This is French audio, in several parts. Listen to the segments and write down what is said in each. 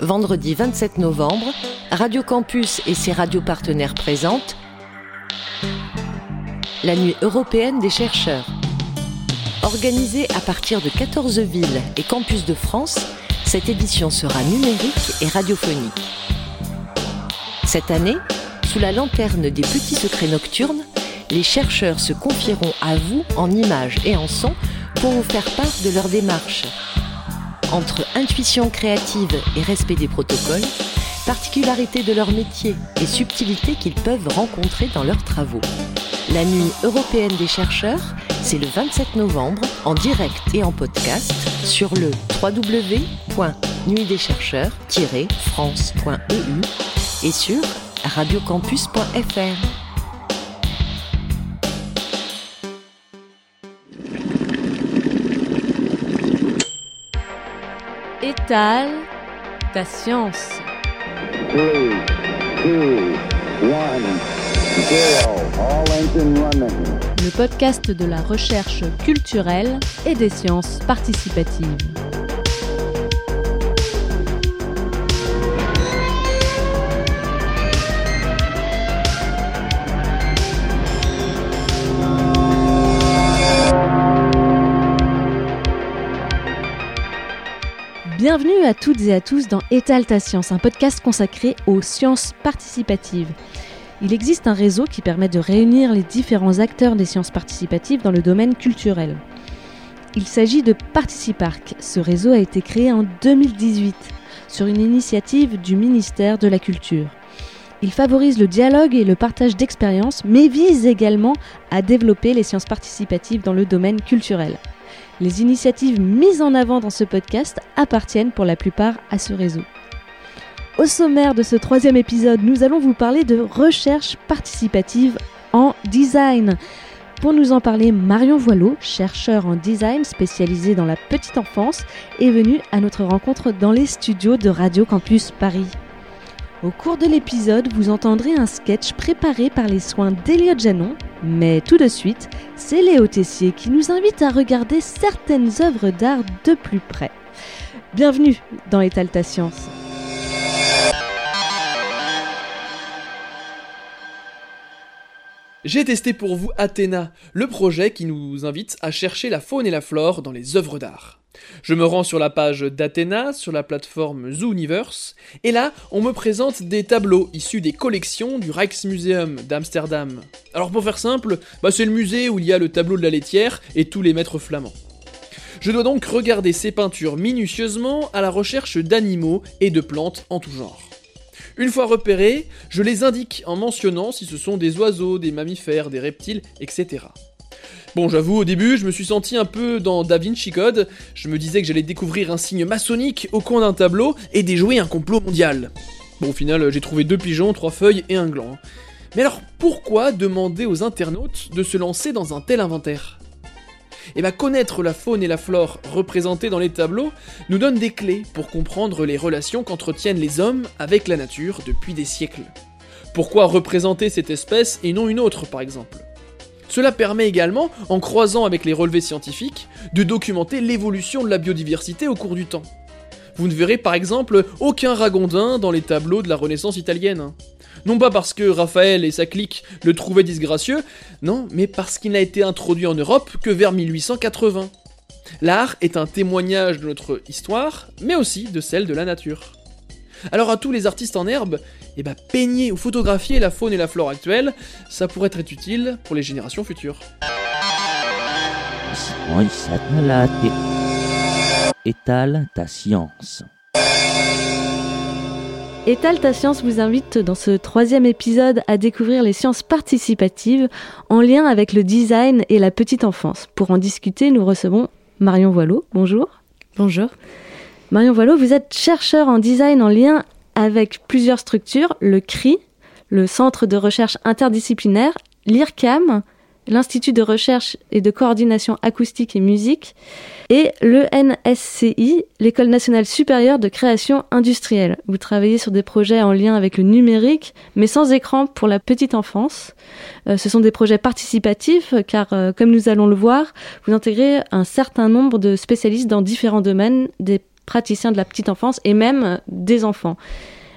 vendredi 27 novembre, Radio Campus et ses radios partenaires présentent la Nuit européenne des chercheurs. Organisée à partir de 14 villes et campus de France, cette édition sera numérique et radiophonique. Cette année, sous la lanterne des petits secrets nocturnes, les chercheurs se confieront à vous en images et en son pour vous faire part de leur démarche. Entre intuition créative et respect des protocoles, particularité de leur métier et subtilité qu'ils peuvent rencontrer dans leurs travaux. La nuit européenne des chercheurs, c'est le 27 novembre en direct et en podcast sur le www.nuitdeschercheurs-france.eu et sur radiocampus.fr. Ta science. All engine running. Le podcast de la recherche culturelle et des sciences participatives. Bienvenue à toutes et à tous dans Étale ta science, un podcast consacré aux sciences participatives. Il existe un réseau qui permet de réunir les différents acteurs des sciences participatives dans le domaine culturel. Il s'agit de Participarc. Ce réseau a été créé en 2018 sur une initiative du ministère de la Culture. Il favorise le dialogue et le partage d'expériences, mais vise également à développer les sciences participatives dans le domaine culturel. Les initiatives mises en avant dans ce podcast appartiennent pour la plupart à ce réseau. Au sommaire de ce troisième épisode, nous allons vous parler de recherche participative en design. Pour nous en parler, Marion Voileau, chercheur en design spécialisé dans la petite enfance, est venue à notre rencontre dans les studios de Radio Campus Paris. Au cours de l'épisode, vous entendrez un sketch préparé par les soins d'Eliott Janon, mais tout de suite, c'est Léo Tessier qui nous invite à regarder certaines œuvres d'art de plus près. Bienvenue dans Étale ta science. J'ai testé pour vous Athéna, le projet qui nous invite à chercher la faune et la flore dans les œuvres d'art. Je me rends sur la page d'Athéna, sur la plateforme Zooniverse, et là, on me présente des tableaux issus des collections du Rijksmuseum d'Amsterdam. Alors pour faire simple, bah c'est le musée où il y a le tableau de la laitière et tous les maîtres flamands. Je dois donc regarder ces peintures minutieusement à la recherche d'animaux et de plantes en tout genre. Une fois repérés, je les indique en mentionnant si ce sont des oiseaux, des mammifères, des reptiles, etc. Bon, j'avoue, au début, je me suis senti un peu dans Da Vinci Code. Je me disais que j'allais découvrir un signe maçonnique au coin d'un tableau et déjouer un complot mondial. Bon, au final, j'ai trouvé deux pigeons, trois feuilles et un gland. Mais alors, pourquoi demander aux internautes de se lancer dans un tel inventaire? Et bien connaître la faune et la flore représentées dans les tableaux nous donne des clés pour comprendre les relations qu'entretiennent les hommes avec la nature depuis des siècles. Pourquoi représenter cette espèce et non une autre par exemple? Cela permet également, en croisant avec les relevés scientifiques, de documenter l'évolution de la biodiversité au cours du temps. Vous ne verrez par exemple aucun ragondin dans les tableaux de la Renaissance italienne. Non pas parce que Raphaël et sa clique le trouvaient disgracieux, non, mais parce qu'il n'a été introduit en Europe que vers 1880. L'art est un témoignage de notre histoire, mais aussi de celle de la nature. Alors à tous les artistes en herbe, eh ben, peigner ou photographier la faune et la flore actuelle, ça pourrait être utile pour les générations futures. Étale ta science vous invite dans ce troisième épisode à découvrir les sciences participatives en lien avec le design et la petite enfance. Pour en discuter, nous recevons Marion Voileau. Bonjour. Bonjour. Marion Voileau, vous êtes chercheur en design en lien avec plusieurs structures, le CRI, le Centre de recherche interdisciplinaire, l'IRCAM, l'Institut de recherche et de coordination acoustique et musique, et le NSCI, l'École nationale supérieure de création industrielle. Vous travaillez sur des projets en lien avec le numérique, mais sans écran pour la petite enfance. Euh, ce sont des projets participatifs, car euh, comme nous allons le voir, vous intégrez un certain nombre de spécialistes dans différents domaines, des praticiens de la petite enfance et même des enfants.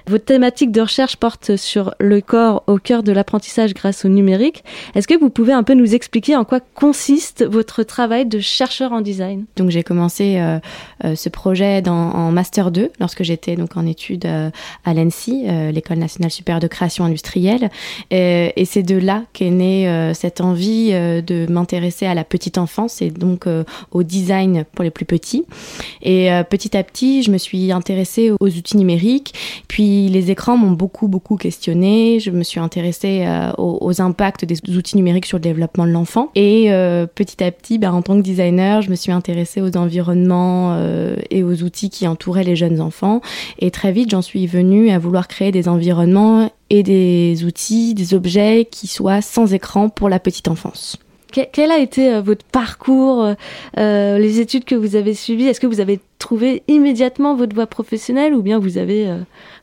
Votre thématique de recherche porte sur le corps au cœur de l'apprentissage grâce au numérique. Est-ce que vous pouvez un peu nous expliquer en quoi consiste votre travail de chercheur en design? Donc j'ai commencé euh, euh, ce projet en master 2 lorsque j'étais donc en études euh, à l'ENSI, l'école nationale supérieure de création industrielle, et, et c'est de là qu'est née cette envie de m'intéresser à la petite enfance et donc au design pour les plus petits. Et petit à petit, je me suis intéressée aux outils numériques, puis les écrans m'ont beaucoup, beaucoup questionné. Je me suis intéressée euh, aux, impacts des outils numériques sur le développement de l'enfant. Et euh, petit à petit, bah, en tant que designer, je me suis intéressée aux environnements euh, et aux outils qui entouraient les jeunes enfants. Et très vite, j'en suis venue à vouloir créer des environnements et des outils, des objets qui soient sans écran pour la petite enfance. Quel a été votre parcours, les études que vous avez suivies? Est-ce que vous avez trouvé immédiatement votre voie professionnelle ou bien vous avez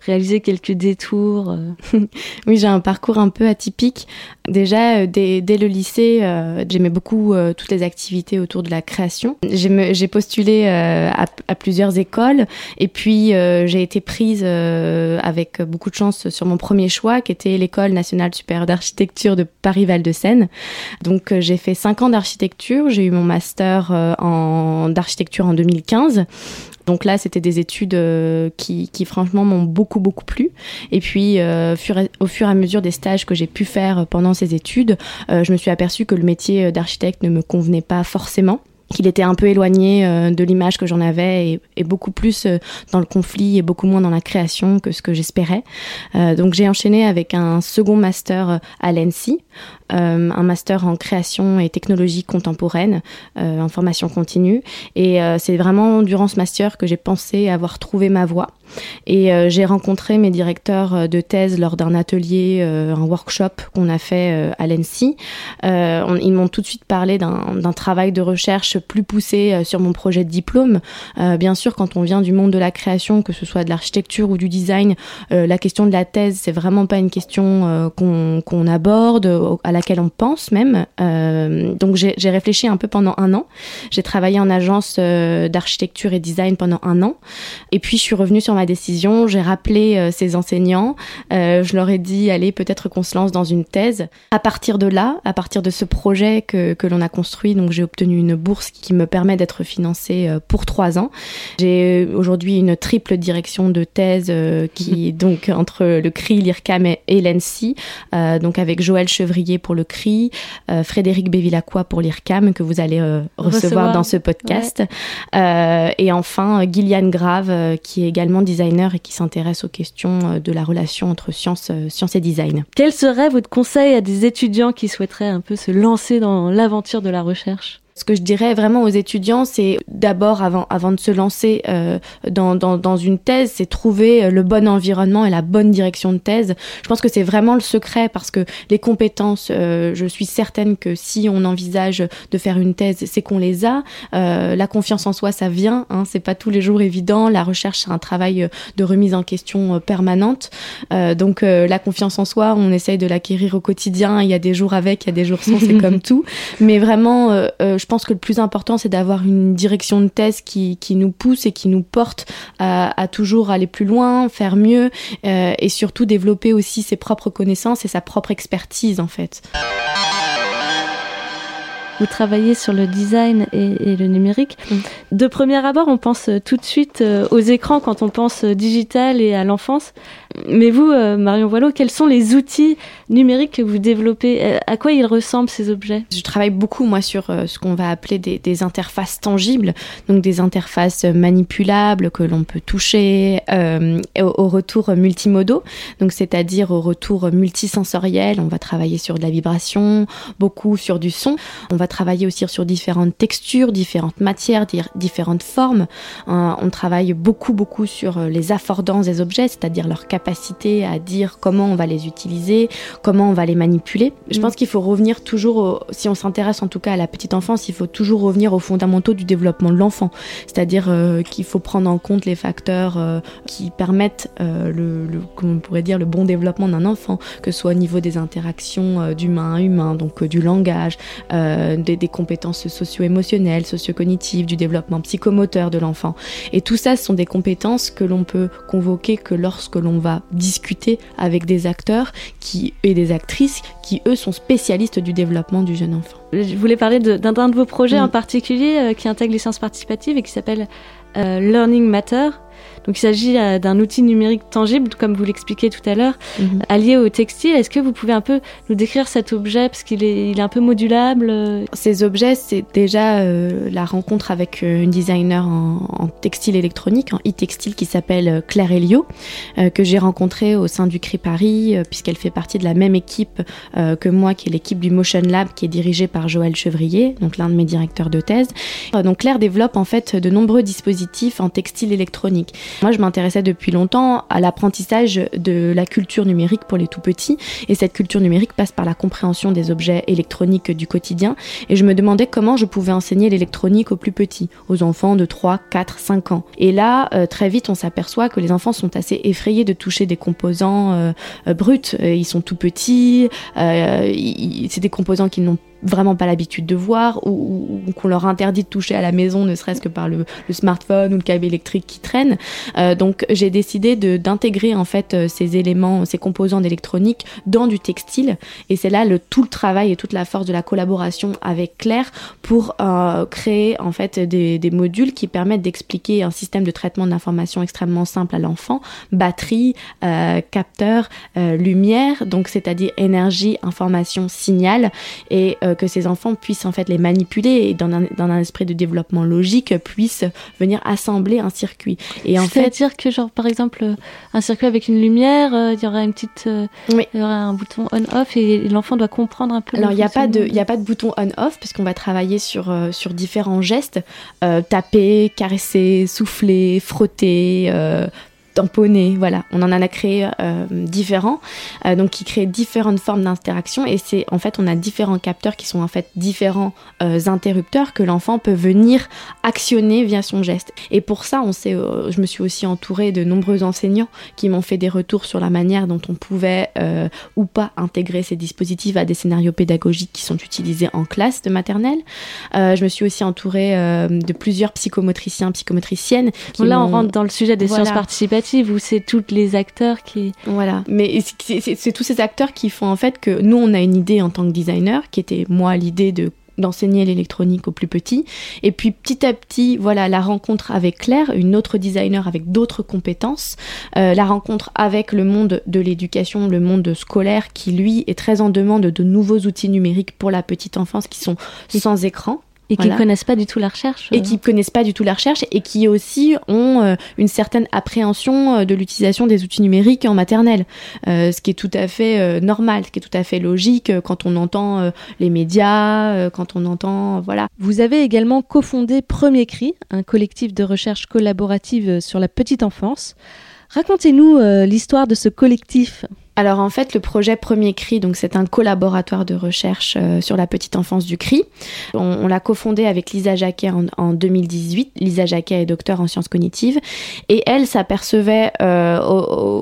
réaliser quelques détours euh. Oui, j'ai un parcours un peu atypique. Déjà, euh, dès, le lycée, euh, j'aimais beaucoup toutes les activités autour de la création. J'ai postulé à, plusieurs écoles et puis j'ai été prise avec beaucoup de chance sur mon premier choix qui était l'école nationale supérieure d'architecture de Paris-Val-de-Seine. Donc j'ai fait cinq ans d'architecture, j'ai eu mon master en d'architecture en 2015 donc là, c'était des études euh, qui, franchement m'ont beaucoup beaucoup plu. Et puis, euh, au fur et à mesure des stages que j'ai pu faire pendant ces études, euh, je me suis aperçue que le métier d'architecte ne me convenait pas forcément qu'il était un peu éloigné de l'image que j'en avais et, beaucoup plus dans le conflit et beaucoup moins dans la création que ce que j'espérais. donc j'ai enchaîné avec un second master à l'ENSI euh, un master en création et technologie contemporaine, euh, en formation continue. Et euh, c'est vraiment durant ce master que j'ai pensé avoir trouvé ma voie. Et j'ai rencontré mes directeurs de thèse lors d'un atelier, un workshop qu'on a fait à l'ENSI. ils m'ont tout de suite parlé d'un travail de recherche plus poussé sur mon projet de diplôme. bien sûr, quand on vient du monde de la création, que ce soit de l'architecture ou du design, la question de la thèse, c'est vraiment pas une question qu'on aborde, à la laquelle on pense même. Euh, donc j'ai réfléchi un peu pendant un an. J'ai travaillé en agence euh, d'architecture et design pendant un an. Et puis je suis revenue sur ma décision. J'ai rappelé euh, ces enseignants. je leur ai dit allez peut-être qu'on se lance dans une thèse. À partir de là, à partir de ce projet que, que l'on a construit, donc j'ai obtenu une bourse qui me permet d'être financée pour trois ans. J'ai aujourd'hui une triple direction de thèse qui donc entre le CRI, l'IRCAM et l'ENSI, donc avec Joël Chevrier pour le CRI, euh, Frédéric Bévilacqua pour l'IRCAM que vous allez euh, recevoir, dans ce podcast. Euh, et enfin, Gillian Grave, qui est également designer et qui s'intéresse aux questions de la relation entre science, science et design. Quel serait votre conseil à des étudiants qui souhaiteraient un peu se lancer dans l'aventure de la recherche? Ce que je dirais vraiment aux étudiants, c'est d'abord, avant, avant de se lancer euh, dans, dans, dans, une thèse, c'est trouver euh, le bon environnement et la bonne direction de thèse. Je pense que c'est vraiment le secret parce que les compétences, euh, je suis certaine que si on envisage de faire une thèse, c'est qu'on les a. Euh, la confiance en soi, ça vient. Hein, c'est pas tous les jours évident. La recherche, c'est un travail de remise en question permanente. donc la confiance en soi, on essaye de l'acquérir au quotidien. Il y a des jours avec, il y a des jours sans, c'est comme tout. Mais vraiment, je pense que le plus important, c'est d'avoir une direction de thèse qui, qui, nous pousse et qui nous porte à, à toujours aller plus loin, faire mieux euh, et surtout développer aussi ses propres connaissances et sa propre expertise en fait. Vous travaillez sur le design et, et le numérique. Mm. De premier abord, on pense tout de suite euh, aux écrans quand on pense digital et à l'enfance. Mais vous, euh, Marion Voileau, quels sont les outils numériques que vous développez euh, À quoi ils ressemblent ces objets? Je travaille beaucoup, moi, sur euh, ce qu'on va appeler des, interfaces tangibles, donc des interfaces manipulables que l'on peut toucher euh, au, retour multimodaux, donc c'est-à-dire au retour multisensoriel. On va travailler sur de la vibration, beaucoup sur du son. On va travailler aussi sur différentes textures, différentes matières, différentes formes. on travaille beaucoup, beaucoup sur les affordances des objets, c'est-à-dire leur capacité capacité à dire comment on va les utiliser, comment on va les manipuler. Je Mm. pense qu'il faut revenir toujours, au- si on s'intéresse en tout cas à la petite enfance, il faut toujours revenir aux fondamentaux du développement de l'enfant. C'est-à-dire euh, qu'il faut prendre en compte les facteurs euh, qui permettent euh, le, le- comment on pourrait dire, le bon développement d'un enfant, que ce soit au niveau des interactions d'humain à humain, donc du langage, des, des compétences socio-émotionnelles, socio-cognitives, du développement psychomoteur de l'enfant. Et tout ça, ce sont des compétences que l'on peut convoquer que lorsque l'on va discuter avec des acteurs qui, et des actrices qui, eux, sont spécialistes du développement du jeune enfant. Je voulais parler d'un de vos projets Mm. en particulier euh, qui intègre les sciences participatives et qui s'appelle euh, Learning Matter. Donc il s'agit euh, d'un outil numérique tangible, comme vous l'expliquez tout à l'heure, allié au textile. Est-ce que vous pouvez un peu nous décrire cet objet parce qu'il est, il est un peu modulable euh, Ces objets, c'est déjà euh, la rencontre avec une designer en, en textile électronique, en e-textile, qui s'appelle Claire Elio, euh, que j'ai rencontrée au sein du CRI Paris, euh, puisqu'elle fait partie de la même équipe que moi, qui est l'équipe du Motion Lab, qui est dirigée par Joël Chevrier, donc l'un de mes directeurs de thèse. Donc Claire développe en fait de nombreux dispositifs en textile électronique. Moi, je m'intéressais depuis longtemps à l'apprentissage de la culture numérique pour les tout petits, et cette culture numérique passe par la compréhension des objets électroniques du quotidien et je me demandais comment je pouvais enseigner l'électronique aux plus petits, aux enfants de 3, 4, 5 ans. Et là, euh, très vite, on s'aperçoit que les enfants sont assez effrayés de toucher des composants euh, euh, bruts. Ils sont tout petits, c'est des composants qu'ils n'ont vraiment pas l'habitude de voir ou, ou- qu'on leur interdit de toucher à la maison, ne serait-ce que par le, le smartphone ou le câble électrique qui traîne. Euh, donc j'ai décidé d'intégrer en fait euh, ces éléments, ces composants d'électronique dans du textile. Et c'est là le, tout le travail et toute la force de la collaboration avec Claire pour euh, créer en fait des, des modules qui permettent d'expliquer un système de traitement d'information extrêmement simple à l'enfant, batterie, euh, capteur, euh, lumière, donc c'est-à-dire énergie, information, signal, et euh, que ces enfants puissent en fait les manipuler et dans un, dans un esprit de développement logique puissent venir assembler un circuit. Et en fait, C'est-à-dire que, genre, par exemple, euh, un circuit avec une lumière, euh, il y aura une petite, euh, Oui. y aura un bouton on/off et l'enfant doit comprendre un peu. Alors, il n'y a, pas de- il y a pas de bouton on-off, puisqu'on va travailler sur, euh, sur différents gestes. Euh, taper, caresser, souffler, frotter, tamponner, voilà. On en a créé euh, différents, euh, donc qui créent différentes formes d'interaction. Et c'est, en fait, on a différents capteurs qui sont en fait différents euh, interrupteurs que l'enfant peut venir actionner via son geste. Et pour ça, on sait, je me suis aussi entourée de nombreux enseignants qui m'ont fait des retours sur la manière dont on pouvait ou pas intégrer ces dispositifs à des scénarios pédagogiques qui sont utilisés en classe de maternelle. Je me suis aussi entourée de plusieurs psychomotriciens, psychomotriciennes. qui là, on rentre dans le sujet des Voilà. sciences participatives où c'est tous les acteurs qui. Voilà. Mais c'est tous ces acteurs qui font en fait que nous, on a une idée en tant que designer, qui était moi l'idée de d'enseigner l'électronique aux plus petits et puis petit à petit voilà la rencontre avec Claire une autre designer avec d'autres compétences euh, la rencontre avec le monde de l'éducation le monde scolaire qui lui est très en demande de nouveaux outils numériques pour la petite enfance qui sont sans écran Et qui Voilà. connaissent pas du tout la recherche. et euh. qui connaissent pas du tout la recherche et qui aussi ont euh, une certaine appréhension euh, de l'utilisation des outils numériques en maternelle, Euh, ce qui est tout à fait euh, normal, ce qui est tout à fait logique quand on entend euh, les médias, euh, quand on entend voilà. Vous avez également cofondé Premier Cri, un collectif de recherche collaborative sur la petite enfance. Racontez-nous euh, l'histoire de ce collectif. Alors en fait, le projet Premier Cri, donc c'est un collaboratoire de recherche euh, sur la petite enfance du cri. On, l'a cofondé avec Lisa Jacquet en, en 2018. Lisa Jacquet est docteur en sciences cognitives et elle s'apercevait euh,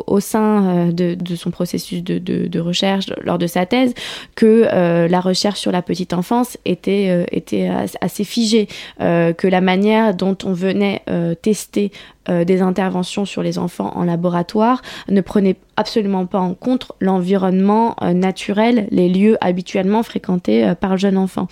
au, sein euh, de, son processus de, recherche lors de sa thèse que la recherche sur la petite enfance était, était as- assez figée, que la manière dont on venait tester euh, des interventions sur les enfants en laboratoire ne prenait absolument pas en compte l'environnement euh, naturel, les lieux habituellement fréquentés euh, par le jeune enfant.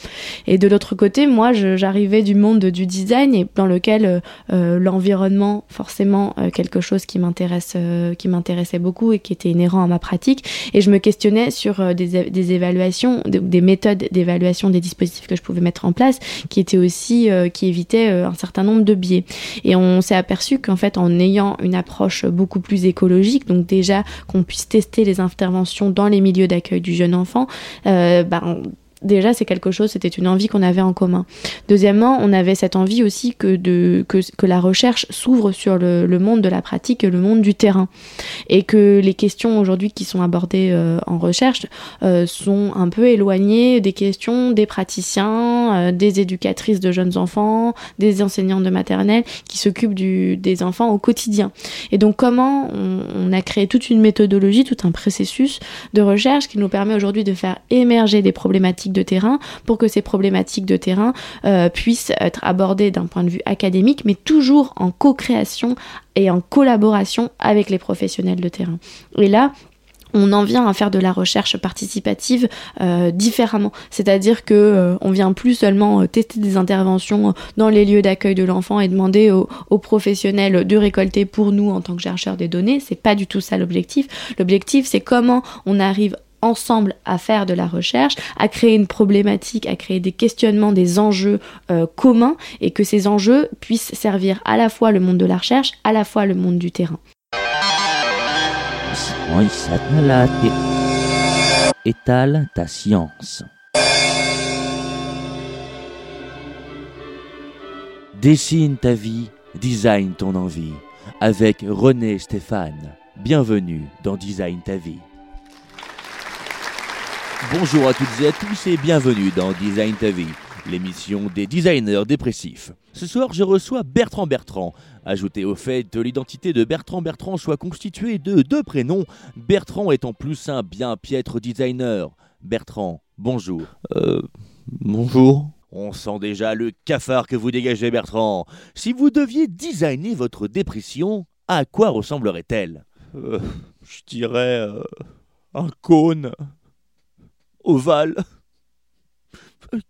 Et de l'autre côté, moi, j'arrivais du monde du design et dans lequel euh, l'environnement, forcément, quelque chose qui m'intéresse, qui m'intéressait beaucoup et qui était inhérent à ma pratique. Et je me questionnais sur des, des évaluations, des, des méthodes d'évaluation des dispositifs que je pouvais mettre en place, qui étaient aussi, qui évitaient un certain nombre de biais. Et on s'est aperçu qu'en fait, en ayant une approche beaucoup plus écologique, donc déjà qu'on puisse tester les interventions dans les milieux d'accueil du jeune enfant, euh, bah, déjà c'est quelque chose, c'était une envie qu'on avait en commun. Deuxièmement, on avait cette envie aussi que, la recherche s'ouvre sur le, monde de la pratique le monde du terrain. Et que les questions aujourd'hui qui sont abordées euh, en recherche euh, sont un peu éloignées des questions des praticiens, euh, des éducatrices de jeunes enfants, des enseignants de maternelle qui s'occupent des enfants au quotidien. Et donc comment on a créé toute une méthodologie, tout un processus de recherche qui nous permet aujourd'hui de faire émerger des problématiques de terrain pour que ces problématiques de terrain euh, puissent être abordées d'un point de vue académique, mais toujours en co-création et en collaboration avec les professionnels de terrain. Et là, on en vient à faire de la recherche participative euh, différemment. C'est-à-dire que euh, on vient plus seulement tester des interventions dans les lieux d'accueil de l'enfant et demander aux, aux, professionnels de récolter pour nous en tant que chercheurs des données. C'est pas du tout ça l'objectif. L'objectif, c'est comment on arrive ensemble à faire de la recherche, à créer une problématique, à créer des questionnements, des enjeux euh, communs et que ces enjeux puissent servir à la fois le monde de la recherche, à la fois le monde du terrain. Étale ta science. Dessine ta vie, design ton envie. Avec René Stéphane. Bienvenue dans Design ta vie. Bonjour à toutes et à tous et bienvenue dans Design ta vie, l'émission des designers dépressifs. Ce soir, je reçois Bertrand Bertrand. Ajouté au fait que l'identité de Bertrand Bertrand soit constituée de deux prénoms, Bertrand est en plus un bien piètre designer. Bertrand, bonjour. Euh. Bonjour. On sent déjà le cafard que vous dégagez, Bertrand. Si vous deviez designer votre dépression, à quoi ressemblerait-elle? Euh, Je dirais. Euh, un cône ovale,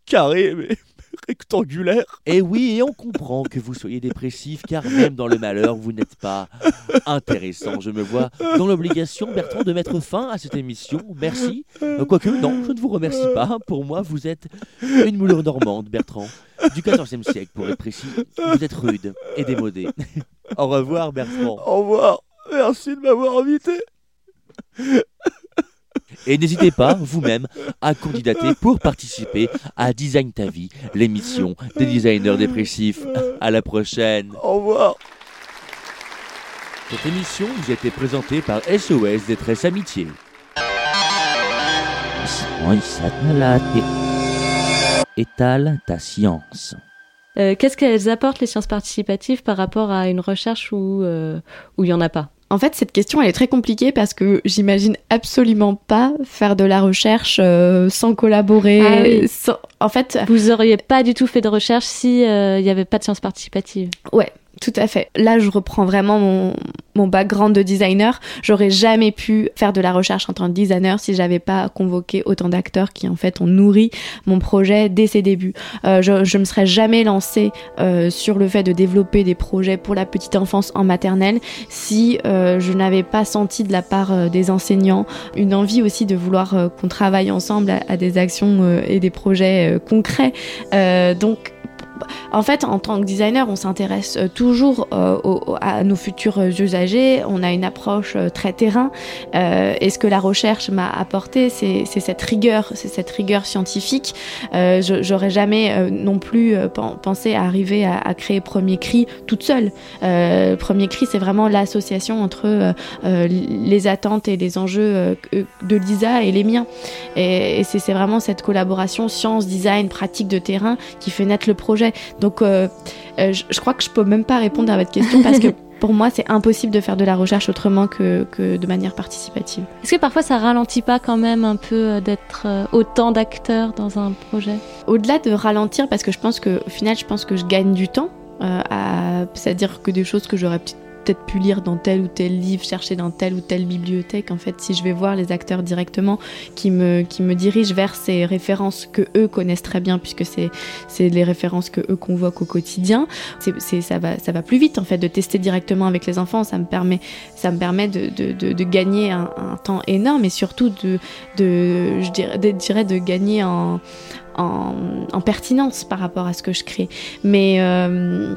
carré, mais rectangulaire. Et oui, et on comprend que vous soyez dépressif, car même dans le malheur, vous n'êtes pas intéressant. Je me vois dans l'obligation, Bertrand, de mettre fin à cette émission. Merci. Quoique, non, je ne vous remercie pas. Pour moi, vous êtes une moulure normande, Bertrand, du XIVe siècle, pour être précis. Vous êtes rude et démodé. Au revoir, Bertrand. Au revoir. Merci de m'avoir invité. Et n'hésitez pas, vous-même, à candidater pour participer à Design ta vie, l'émission des designers dépressifs. À la prochaine. Au revoir. Cette émission vous a été présentée par SOS Détresse Amitié. Étale ta science. Euh, Qu'est-ce qu'elles apportent les sciences participatives par rapport à une recherche où il n'y en a pas? En fait, cette question, elle est très compliquée parce que j'imagine absolument pas faire de la recherche euh, sans collaborer. Ah oui. sans... En fait, vous auriez pas du tout fait de recherche si il euh, n'y avait pas de sciences participatives. Ouais, tout à fait. Là, je reprends vraiment mon, mon background de designer. J'aurais jamais pu faire de la recherche en tant que designer si j'avais pas convoqué autant d'acteurs qui, en fait, ont nourri mon projet dès ses débuts. Euh, je, je me serais jamais lancée euh, sur le fait de développer des projets pour la petite enfance en maternelle si euh, je n'avais pas senti de la part euh, des enseignants une envie aussi de vouloir euh, qu'on travaille ensemble à, à des actions euh, et des projets concrets. donc, en fait, en tant que designer, on s'intéresse toujours euh, à nos futurs usagers. On a une approche euh, très terrain. Euh, et ce que la recherche m'a apporté, c'est cette rigueur, c'est cette rigueur scientifique. Euh, J'aurais jamais non plus pensé à arriver à, créer Premier Cri toute seule. Premier Cri, c'est vraiment l'association entre les attentes et les enjeux de Lisa et les miens. Et c'est vraiment cette collaboration science, design, pratique de terrain qui fait naître le projet. Donc, euh, euh, je, je, crois que je peux même pas répondre à votre question parce que pour moi, c'est impossible de faire de la recherche autrement que, que de manière participative. Est-ce que parfois ça ralentit pas quand même un peu d'être autant d'acteurs dans un projet? Au-delà de ralentir, parce que je pense que, au final, je pense que je gagne du temps. Euh, C'est-à-dire que des choses que j'aurais peut-être pu lire dans tel ou tel livre, chercher dans telle ou telle bibliothèque. En fait, si je vais voir les acteurs directement qui me, qui me dirigent vers ces références que eux connaissent très bien, puisque c'est, les références que eux convoquent au quotidien, ça, va, ça va plus vite en fait de tester directement avec les enfants. Ça me permet, ça me permet de, de, gagner un, temps énorme et surtout de, de, je dirais, de, gagner en, en, en, pertinence par rapport à ce que je crée. Mais. Euh,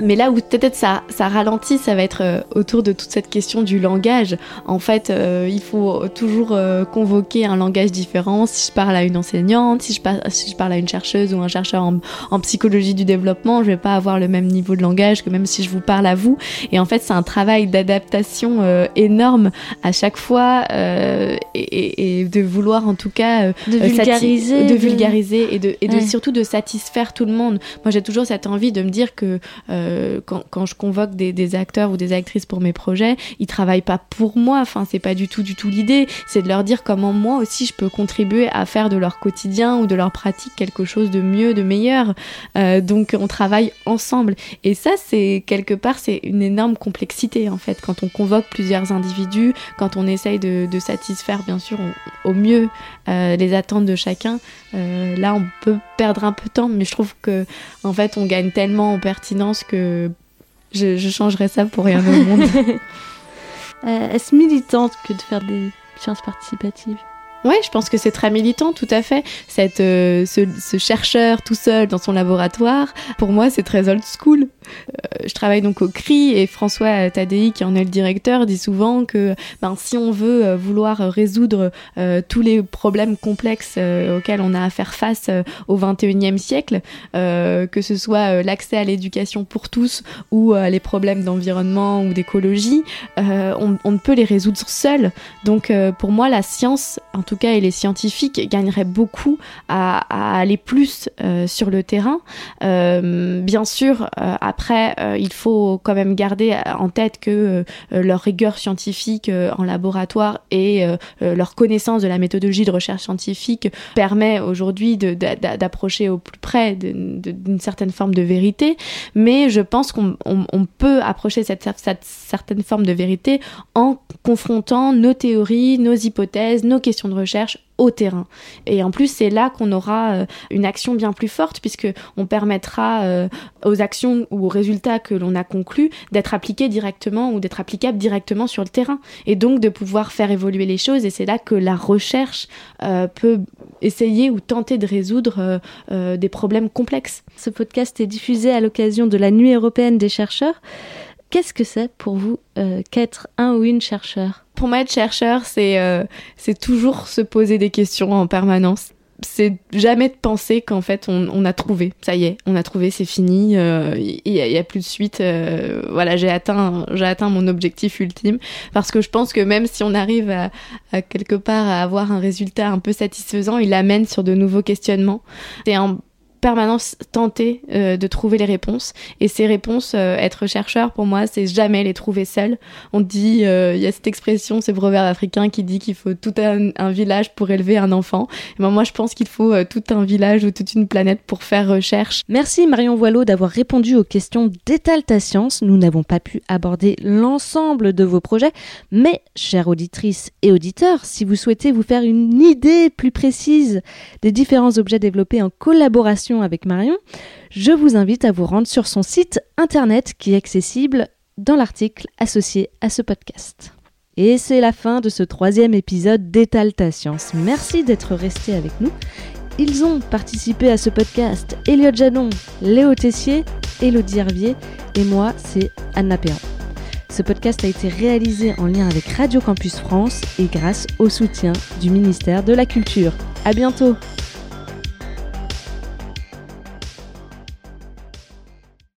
Mais là où peut-être ça, ça ralentit, ça va être euh, autour de toute cette question du langage. En fait, euh, il faut toujours euh, convoquer un langage différent. Si je parle à une enseignante, si je, par- si je parle à une chercheuse ou un chercheur en, en psychologie du développement, je vais pas avoir le même niveau de langage que même si je vous parle à vous. Et en fait, c'est un travail d'adaptation euh, énorme à chaque fois euh, et, et- et de vouloir en tout cas euh, De euh, vulgariser. de vulgariser et de, et de surtout de satisfaire tout le monde. Moi, j'ai toujours cette envie de me dire que euh, quand, quand je convoque des, des acteurs ou des actrices pour mes projets, ils travaillent pas pour moi. Enfin, c'est pas du tout, du tout l'idée. C'est de leur dire comment moi aussi je peux contribuer à faire de leur quotidien ou de leur pratique quelque chose de mieux, de meilleur. Euh, donc, on travaille ensemble. Et ça, c'est quelque part, c'est une énorme complexité en fait. Quand on convoque plusieurs individus, quand on essaye de, de satisfaire, bien sûr, on- au mieux euh, les attentes de chacun, euh, là, on peut perdre un peu de temps, mais je trouve que en fait, on gagne tellement en pertinence que je, je changerais ça pour rien au monde. Euh, Est-ce militante que de faire des sciences participatives? Ouais, je pense que c'est très militant, tout à fait. Cette, euh, ce, ce chercheur tout seul dans son laboratoire, pour moi, c'est très old school. Euh, je travaille donc au CRI et François Tadei, qui en est le directeur, dit souvent que ben, si on veut euh, vouloir résoudre euh, tous les problèmes complexes auxquels on a à faire face euh, au 21e siècle, que ce soit l'accès à l'éducation pour tous ou les problèmes d'environnement ou d'écologie, on, ne peut les résoudre seul. Donc pour moi, la science, en tout cas, et les scientifiques gagneraient beaucoup à, à aller plus sur le terrain. Bien sûr, euh, après, euh, il faut quand même garder en tête que euh, leur rigueur scientifique euh, en laboratoire et leur connaissance de la méthodologie de recherche scientifique permet aujourd'hui d'approcher au plus près d'une certaine forme de vérité. Mais je pense qu'on on- on peut approcher cette certaine forme de vérité en confrontant nos théories, nos hypothèses, nos questions de recherche au terrain. Et en plus, c'est là qu'on aura euh, une action bien plus forte puisque on permettra euh, aux actions ou aux résultats que l'on a conclus d'être appliqués directement ou d'être applicables directement sur le terrain et donc de pouvoir faire évoluer les choses. Et c'est là que la recherche euh, peut essayer ou tenter de résoudre des problèmes complexes. Ce podcast est diffusé à l'occasion de la Nuit européenne des chercheurs. Qu'est-ce que c'est pour vous euh, qu'être un ou une chercheur? Pour moi, être chercheur, c'est euh, c'est toujours se poser des questions en permanence. C'est jamais de penser qu'en fait on, a trouvé, ça y est, on a trouvé, c'est fini, il y, a- y a plus de suite. euh, voilà, j'ai atteint, atteint mon objectif ultime parce que je pense que même si on arrive à, quelque part à avoir un résultat un peu satisfaisant, il amène sur de nouveaux questionnements. C'est en permanence tenter euh, de trouver les réponses et ces réponses, euh, être chercheur pour moi, c'est jamais les trouver seul. On dit, euh, il y a cette expression, ce proverbe africain qui dit qu'il faut tout un, village pour élever un enfant. Et ben, moi, je pense qu'il faut tout un village ou toute une planète pour faire recherche. Merci Marion Voileau d'avoir répondu aux questions d'Étale ta science. Nous n'avons pas pu aborder l'ensemble de vos projets, mais, chères auditrices et auditeurs, si vous souhaitez vous faire une idée plus précise des différents objets développés en collaboration avec Marion, je vous invite à vous rendre sur son site internet qui est accessible dans l'article associé à ce podcast. Et c'est la fin de ce troisième épisode d'Étale ta science. Merci d'être resté avec nous. Ils ont participé à ce podcast Elliot Jadon, Léo Tessier, Elodie Hervier et moi, c'est Anna Perron. Ce podcast a été réalisé en lien avec Radio Campus France et grâce au soutien du ministère de la Culture. À bientôt!